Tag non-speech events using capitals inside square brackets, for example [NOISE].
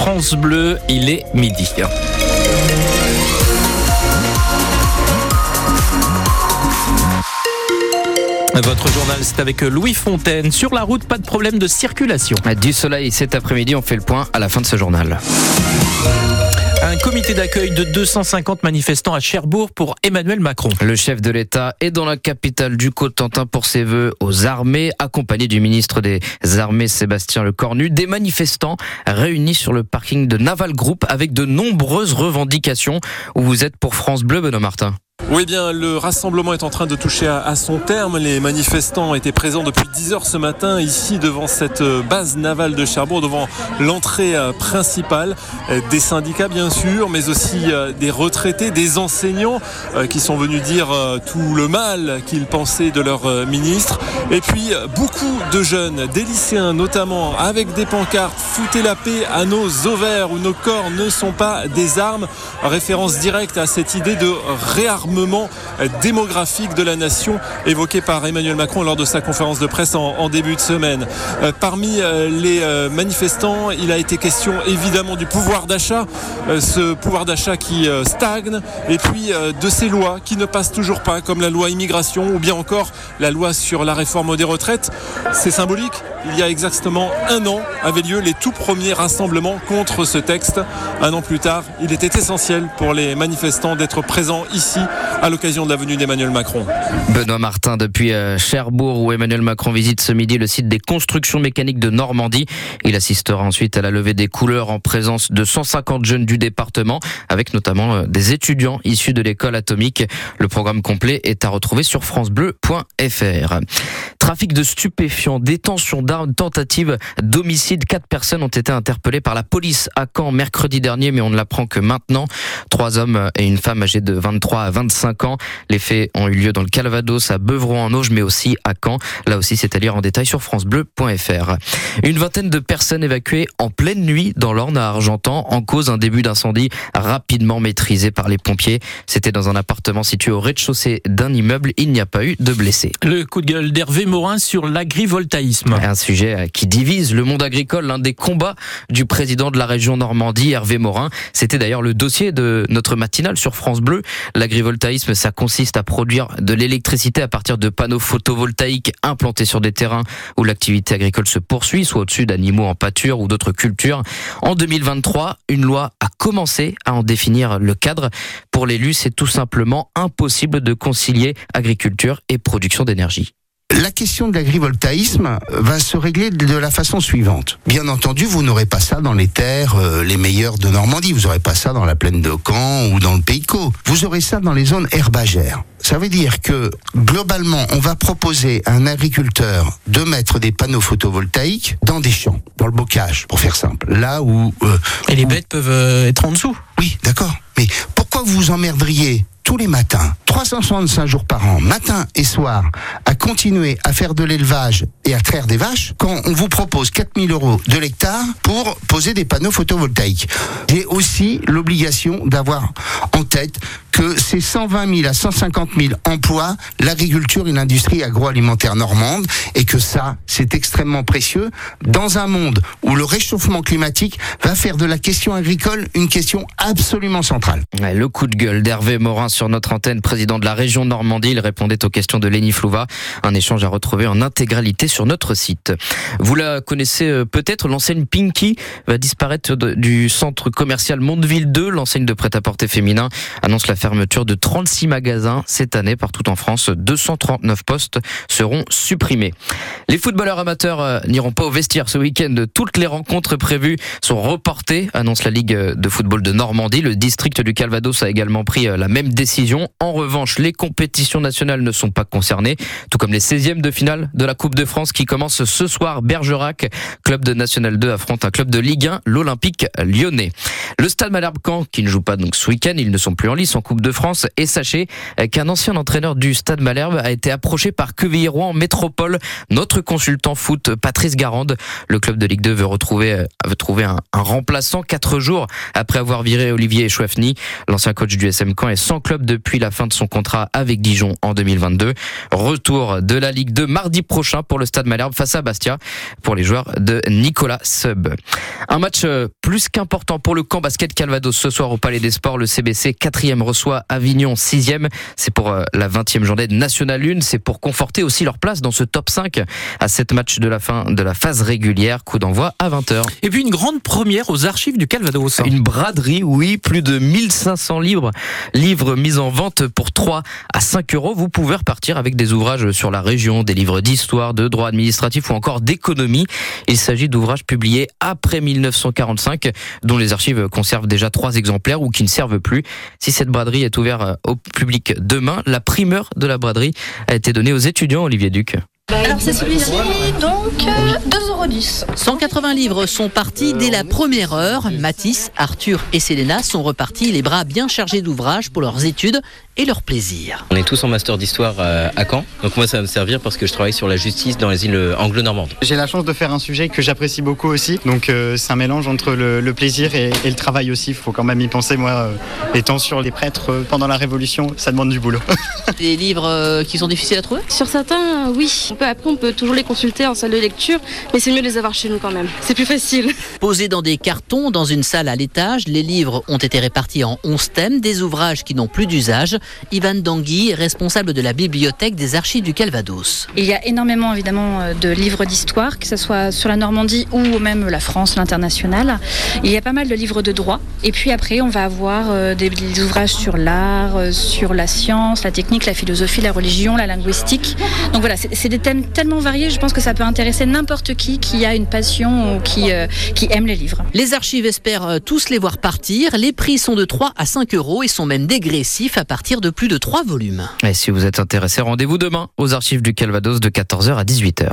France Bleu. Il est midi. Votre journal, c'est avec Louis Fontaine. Sur la route, pas de problème de circulation. Du soleil cet après-midi, on fait le point à la fin de ce journal. Un comité d'accueil de 250 manifestants à Cherbourg pour Emmanuel Macron. Le chef de l'État est dans la capitale du Cotentin pour ses vœux aux armées, accompagné du ministre des Armées Sébastien Lecornu. Des manifestants réunis sur le parking de Naval Group avec de nombreuses revendications. Où vous êtes pour France Bleu, Benoît Martin? Oui, bien, le rassemblement est en train de toucher à, son terme. Les manifestants étaient présents depuis 10 heures ce matin ici devant cette euh, base navale de Cherbourg, devant l'entrée euh, principale. Euh, des syndicats, bien sûr, mais aussi des retraités, des enseignants qui sont venus dire tout le mal qu'ils pensaient de leur ministre. Et puis, beaucoup de jeunes, des lycéens notamment, avec des pancartes, foutez la paix à nos ovaires où nos corps ne sont pas des armes. Référence directe à cette idée de réarmement démographique de la nation évoqué par Emmanuel Macron lors de sa conférence de presse en, début de semaine. Euh, parmi euh, les euh, manifestants, il a été question évidemment du pouvoir d'achat, ce pouvoir d'achat qui stagne, et puis de ces lois qui ne passent toujours pas, comme la loi immigration ou bien encore la loi sur la réforme des retraites. C'est symbolique? Il y a exactement un an avaient lieu les tout premiers rassemblements contre ce texte. Un an plus tard, il était essentiel pour les manifestants d'être présents ici à l'occasion de la venue d'Emmanuel Macron. Benoît Martin depuis euh, Cherbourg où Emmanuel Macron visite ce midi le site des constructions mécaniques de Normandie. Il assistera ensuite à la levée des couleurs en présence de 150 jeunes du département avec notamment euh, des étudiants issus de l'école atomique. Le programme complet est à retrouver sur francebleu.fr. Trafic de stupéfiants, détention d'armes, tentative d'homicide. Quatre personnes ont été interpellées par la police à Caen mercredi dernier, mais on ne l'apprend que maintenant. Trois hommes et une femme âgée de 23 à 25 ans. Les faits ont eu lieu dans le Calvados, à Beuvron-en-Auge, mais aussi à Caen. Là aussi, c'est à lire en détail sur francebleu.fr. Une vingtaine de personnes évacuées en pleine nuit dans l'Orne à Argentan, en cause un début d'incendie rapidement maîtrisé par les pompiers. C'était dans un appartement situé au rez-de-chaussée d'un immeuble. Il n'y a pas eu de blessés. Le coup de gueule d'Hervé Morin sur l'agrivoltaïsme. Sujet euh, qui divise le monde agricole, l'un des combats du président de la région Normandie, Hervé Morin. C'était d'ailleurs le dossier de notre matinale sur France Bleu. L'agrivoltaïsme, ça consiste à produire de l'électricité à partir de panneaux photovoltaïques implantés sur des terrains où l'activité agricole se poursuit, soit au-dessus d'animaux en pâture ou d'autres cultures. En 2023, une loi a commencé à en définir le cadre. Pour l'élu, c'est tout simplement impossible de concilier agriculture et production d'énergie la question de l'agrivoltaïsme va se régler de la façon suivante. Bien entendu, vous n'aurez pas ça dans les terres euh, les meilleures de Normandie, vous n'aurez pas ça dans la plaine de Caen ou dans le Pays Caux. Vous aurez ça dans les zones herbagères. Ça veut dire que globalement, on va proposer à un agriculteur de mettre des panneaux photovoltaïques dans des champs, dans le bocage, pour faire simple. Là où euh, et les bêtes peuvent euh, être en dessous. Oui, d'accord. Mais pourquoi vous vous emmerderiez tous les matins, 365 jours par an, matin et soir, à continuer à faire de l'élevage et à traire des vaches, quand on vous propose 4000 euros de l'hectare pour poser des panneaux photovoltaïques. J'ai aussi l'obligation d'avoir en tête que c'est 120 000 à 150 000 emplois, l'agriculture et l'industrie agroalimentaire normande, et que ça, c'est extrêmement précieux dans un monde où le réchauffement climatique va faire de la question agricole une question absolument centrale. Le coup de gueule d'Hervé Morin sur notre antenne, président de la région Normandie, il répondait aux questions de Léni Flouva, un échange à retrouver en intégralité sur notre site. Vous la connaissez euh, peut-être, l'enseigne Pinky va disparaître du centre commercial Mondeville 2, l'enseigne de prêt-à-porter féminin annonce la fermeture de 36 magasins cette année partout en France. 239 postes seront supprimés. Les footballeurs amateurs euh, n'iront pas au vestiaire ce week-end. Toutes les rencontres prévues sont reportées, annonce la Ligue de football de Normandie. Le district du Calvados a également pris euh, la même décision. En revanche, les compétitions nationales ne sont pas concernées, tout comme les 16e de finale de la Coupe de France qui commence ce soir. Bergerac, club de National 2, affronte un club de Ligue 1, l'Olympique lyonnais. Le Stade Malherbe-Caen, qui ne joue pas donc ce week-end, ils ne sont plus en lice en Coupe de France. Et sachez qu'un ancien entraîneur du Stade Malherbe a été approché par Quevilly-Rouen Métropole. Notre consultant foot, Patrice Garande, le club de Ligue 2 veut retrouver, trouver un, remplaçant quatre jours après avoir viré Olivier Chouafny. L'ancien coach du SM Caen est sans club depuis la fin de son contrat avec Dijon en 2022. Retour de la Ligue 2 mardi prochain pour le Stade Malherbe face à Bastia pour les joueurs de Nicolas Sub. Un match euh, plus qu'important pour le camp basket Calvados ce soir au Palais des Sports. Le CBC 4e reçoit Avignon 6e. C'est pour euh, la 20e journée de National 1. C'est pour conforter aussi leur place dans ce top 5 à cette match de la fin de la phase régulière. Coup d'envoi à 20h. Et puis une grande première aux archives du Calvados. Une braderie, oui, plus de 1500 livres, livres mis en vente pour 3 à 5 euros. Vous pouvez repartir avec des ouvrages sur la région, des livres d'histoire, de droit administratif ou encore d'économie. Il s'agit d'ouvrages publiés après 1945, dont les archives conservent déjà trois exemplaires ou qui ne servent plus. Si cette braderie est ouverte au public demain, la primeur de la braderie a été donnée aux étudiants, Olivier Duc. Alors c'est celui-ci, donc 2,10€. 180 livres sont partis dès la première heure. Mathis, Arthur et Selena sont repartis les bras bien chargés d'ouvrages pour leurs études et leur plaisir. On est tous en master d'histoire euh, à Caen, donc moi ça va me servir parce que je travaille sur la justice dans les îles anglo-normandes. J'ai la chance de faire un sujet que j'apprécie beaucoup aussi, donc euh, c'est un mélange entre le, le plaisir et, et, le travail aussi, il faut quand même y penser. Moi, euh, étant sur les prêtres euh, pendant la Révolution, ça demande du boulot. [LAUGHS] Des livres euh, qui sont difficiles à trouver? Sur certains, oui. On peut, après, on peut toujours les consulter en salle de lecture, mais c'est mieux de les avoir chez nous quand même. C'est plus facile. [LAUGHS] Posés dans des cartons dans une salle à l'étage, les livres ont été répartis en 11 thèmes, des ouvrages qui n'ont plus d'usage. Ivan Dangui, responsable de la bibliothèque des archives du Calvados. Il y a énormément évidemment de livres d'histoire, que ce soit sur la Normandie ou même la France, l'international. Il y a pas mal de livres de droit. Et puis après, on va avoir euh, des, des ouvrages sur l'art, euh, sur la science, la technique, la philosophie, la religion, la linguistique. Donc voilà, c'est des thèmes tellement variés, je pense que ça peut intéresser n'importe qui qui a une passion ou qui, euh, qui aime les livres. Les archives espèrent euh, tous les voir partir. Les prix sont de 3 à 5 euros et sont même dégressifs à de plus de 3 volumes. Et si vous êtes intéressé, rendez-vous demain aux archives du Calvados de 14h à 18h.